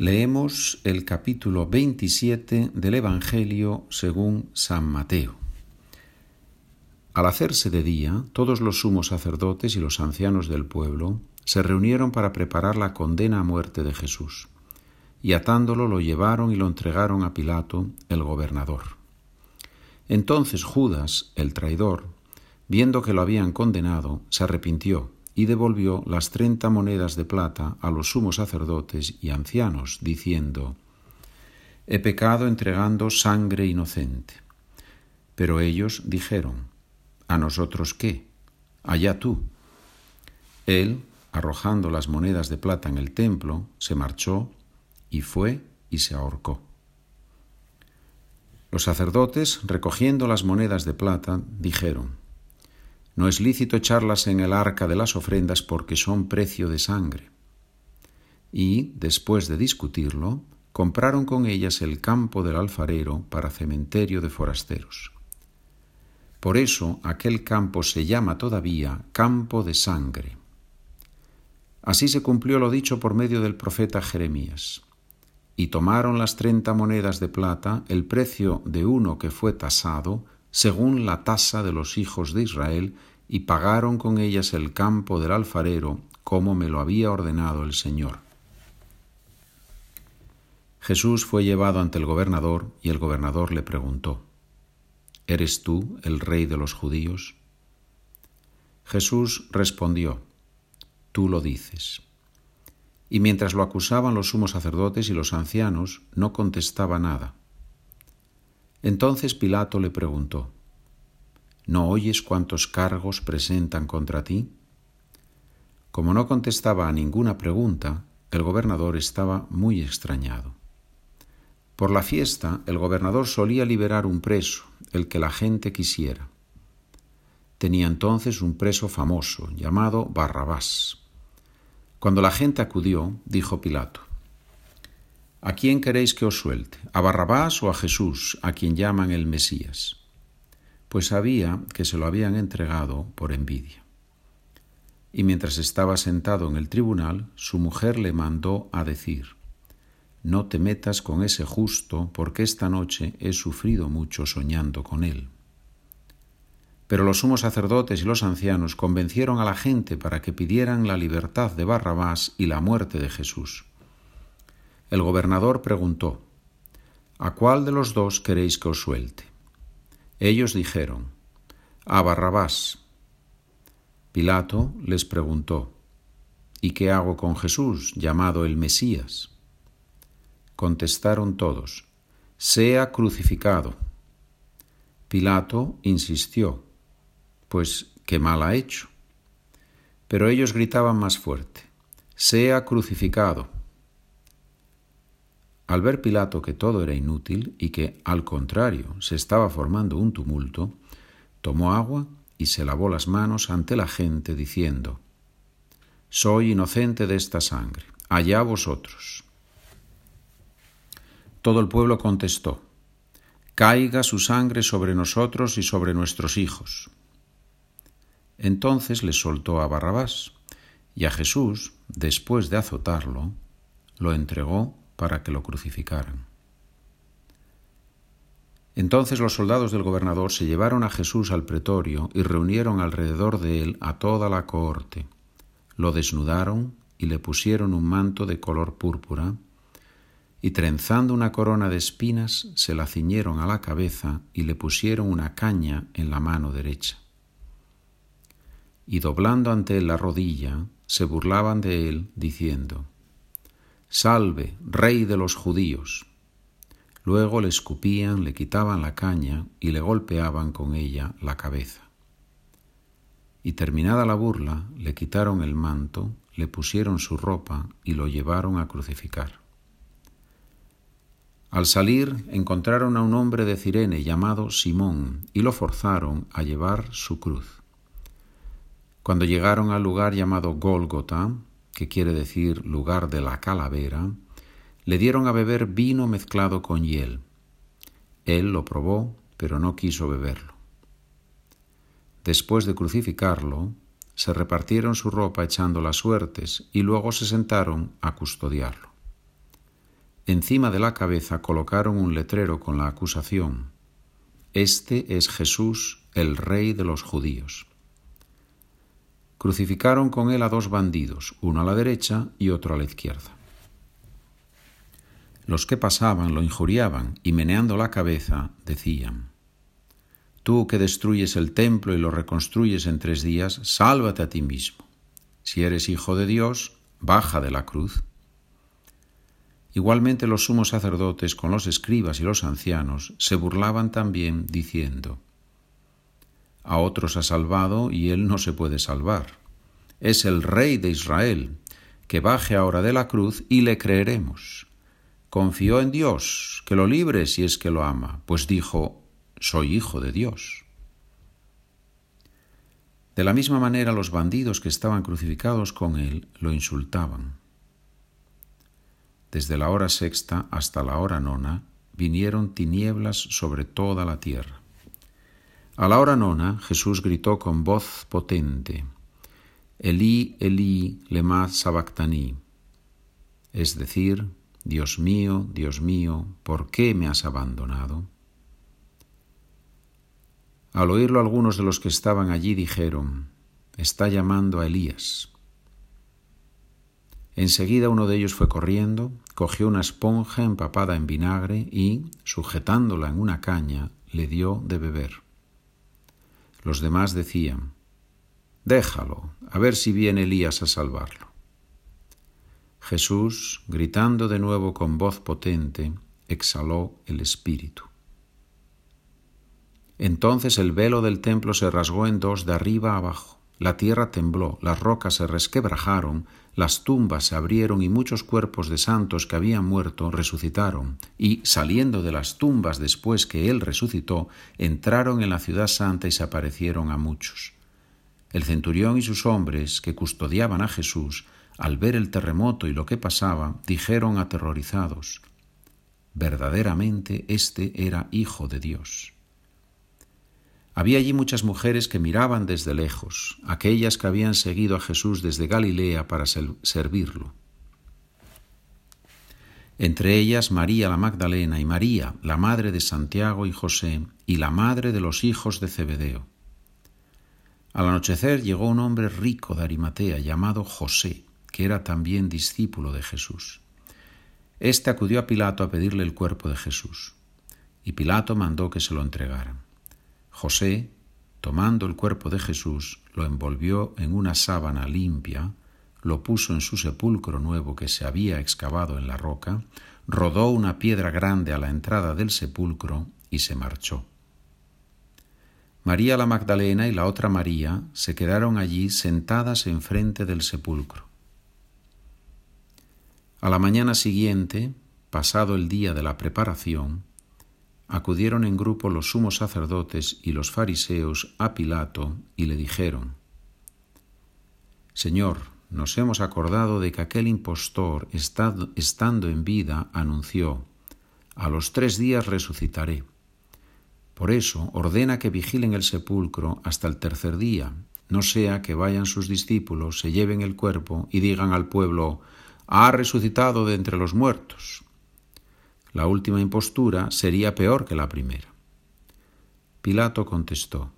Leemos el capítulo 27 del Evangelio según San Mateo. Al hacerse de día, todos los sumos sacerdotes y los ancianos del pueblo se reunieron para preparar la condena a muerte de Jesús, y atándolo lo llevaron y lo entregaron a Pilato, el gobernador. Entonces Judas, el traidor, viendo que lo habían condenado, se arrepintió y devolvió las treinta monedas de plata a los sumos sacerdotes y ancianos, diciendo, He pecado entregando sangre inocente. Pero ellos dijeron, ¿A nosotros qué? Allá tú. Él, arrojando las monedas de plata en el templo, se marchó y fue y se ahorcó. Los sacerdotes, recogiendo las monedas de plata, dijeron, no es lícito echarlas en el arca de las ofrendas porque son precio de sangre. Y, después de discutirlo, compraron con ellas el campo del alfarero para cementerio de forasteros. Por eso aquel campo se llama todavía campo de sangre. Así se cumplió lo dicho por medio del profeta Jeremías. Y tomaron las treinta monedas de plata, el precio de uno que fue tasado, según la tasa de los hijos de Israel, y pagaron con ellas el campo del alfarero, como me lo había ordenado el Señor. Jesús fue llevado ante el gobernador, y el gobernador le preguntó, ¿Eres tú el rey de los judíos? Jesús respondió, Tú lo dices. Y mientras lo acusaban los sumos sacerdotes y los ancianos, no contestaba nada. Entonces Pilato le preguntó, ¿No oyes cuántos cargos presentan contra ti? Como no contestaba a ninguna pregunta, el gobernador estaba muy extrañado. Por la fiesta, el gobernador solía liberar un preso, el que la gente quisiera. Tenía entonces un preso famoso, llamado Barrabás. Cuando la gente acudió, dijo Pilato, ¿A quién queréis que os suelte? ¿A Barrabás o a Jesús, a quien llaman el Mesías? Pues sabía que se lo habían entregado por envidia. Y mientras estaba sentado en el tribunal, su mujer le mandó a decir, No te metas con ese justo, porque esta noche he sufrido mucho soñando con él. Pero los sumos sacerdotes y los ancianos convencieron a la gente para que pidieran la libertad de Barrabás y la muerte de Jesús. El gobernador preguntó, ¿A cuál de los dos queréis que os suelte? Ellos dijeron, A Barrabás. Pilato les preguntó, ¿Y qué hago con Jesús, llamado el Mesías? Contestaron todos, Sea crucificado. Pilato insistió, pues qué mal ha hecho. Pero ellos gritaban más fuerte, Sea crucificado. Al ver Pilato que todo era inútil y que, al contrario, se estaba formando un tumulto, tomó agua y se lavó las manos ante la gente, diciendo, Soy inocente de esta sangre, allá vosotros. Todo el pueblo contestó, Caiga su sangre sobre nosotros y sobre nuestros hijos. Entonces le soltó a Barrabás, y a Jesús, después de azotarlo, lo entregó para que lo crucificaran. Entonces los soldados del gobernador se llevaron a Jesús al pretorio y reunieron alrededor de él a toda la cohorte. Lo desnudaron y le pusieron un manto de color púrpura, y trenzando una corona de espinas se la ciñeron a la cabeza y le pusieron una caña en la mano derecha. Y doblando ante él la rodilla, se burlaban de él, diciendo, Salve, rey de los judíos. Luego le escupían, le quitaban la caña y le golpeaban con ella la cabeza. Y terminada la burla, le quitaron el manto, le pusieron su ropa y lo llevaron a crucificar. Al salir encontraron a un hombre de Cirene llamado Simón y lo forzaron a llevar su cruz. Cuando llegaron al lugar llamado Gólgota, que quiere decir lugar de la calavera, le dieron a beber vino mezclado con hiel. Él lo probó, pero no quiso beberlo. Después de crucificarlo, se repartieron su ropa echando las suertes y luego se sentaron a custodiarlo. encima de la cabeza colocaron un letrero con la acusación, Este es Jesús, el rey de los judíos. Crucificaron con él a dos bandidos, uno a la derecha y otro a la izquierda. Los que pasaban lo injuriaban y meneando la cabeza decían, Tú que destruyes el templo y lo reconstruyes en tres días, sálvate a ti mismo. Si eres hijo de Dios, baja de la cruz. Igualmente los sumos sacerdotes con los escribas y los ancianos se burlaban también diciendo, A otros ha salvado y él no se puede salvar. Es el rey de Israel, que baje ahora de la cruz y le creeremos. Confió en Dios, que lo libre si es que lo ama, pues dijo, Soy hijo de Dios. De la misma manera los bandidos que estaban crucificados con él lo insultaban. Desde la hora sexta hasta la hora nona vinieron tinieblas sobre toda la tierra. A la hora nona Jesús gritó con voz potente, Elí, Elí, lema sabactaní, es decir, Dios mío, Dios mío, ¿por qué me has abandonado? Al oírlo algunos de los que estaban allí dijeron, está llamando a Elías. Enseguida uno de ellos fue corriendo, cogió una esponja empapada en vinagre y, sujetándola en una caña, le dio de beber. Los demás decían, Déjalo, a ver si viene Elías a salvarlo. Jesús, gritando de nuevo con voz potente, exhaló el espíritu. Entonces el velo del templo se rasgó en dos de arriba a abajo. La tierra tembló, las rocas se resquebrajaron, las tumbas se abrieron y muchos cuerpos de santos que habían muerto resucitaron, y, saliendo de las tumbas después que Él resucitó, entraron en la ciudad santa y se aparecieron a muchos. El centurión y sus hombres, que custodiaban a Jesús, al ver el terremoto y lo que pasaba, dijeron aterrorizados, verdaderamente este era Hijo de Dios. Había allí muchas mujeres que miraban desde lejos, aquellas que habían seguido a Jesús desde Galilea para servirlo. Entre ellas María la Magdalena y María, la madre de Santiago y José, y la madre de los hijos de Zebedeo. Al anochecer llegó un hombre rico de Arimatea llamado José, que era también discípulo de Jesús. Este acudió a Pilato a pedirle el cuerpo de Jesús, y Pilato mandó que se lo entregaran. José, tomando el cuerpo de Jesús, lo envolvió en una sábana limpia, lo puso en su sepulcro nuevo que se había excavado en la roca, rodó una piedra grande a la entrada del sepulcro y se marchó. María la Magdalena y la otra María se quedaron allí sentadas enfrente del sepulcro. A la mañana siguiente, pasado el día de la preparación, acudieron en grupo los sumos sacerdotes y los fariseos a Pilato y le dijeron, Señor, nos hemos acordado de que aquel impostor, estando en vida, anunció, A los tres días resucitaré. Por eso ordena que vigilen el sepulcro hasta el tercer día, no sea que vayan sus discípulos, se lleven el cuerpo y digan al pueblo, ha resucitado de entre los muertos. La última impostura sería peor que la primera. Pilato contestó,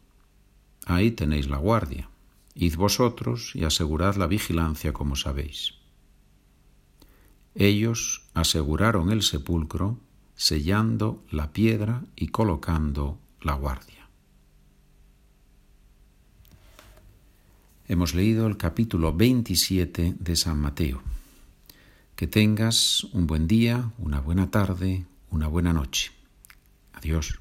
Ahí tenéis la guardia, id vosotros y asegurad la vigilancia como sabéis. Ellos aseguraron el sepulcro, sellando la piedra y colocando la guardia. Hemos leído el capítulo 27 de San Mateo. Que tengas un buen día, una buena tarde, una buena noche. Adiós.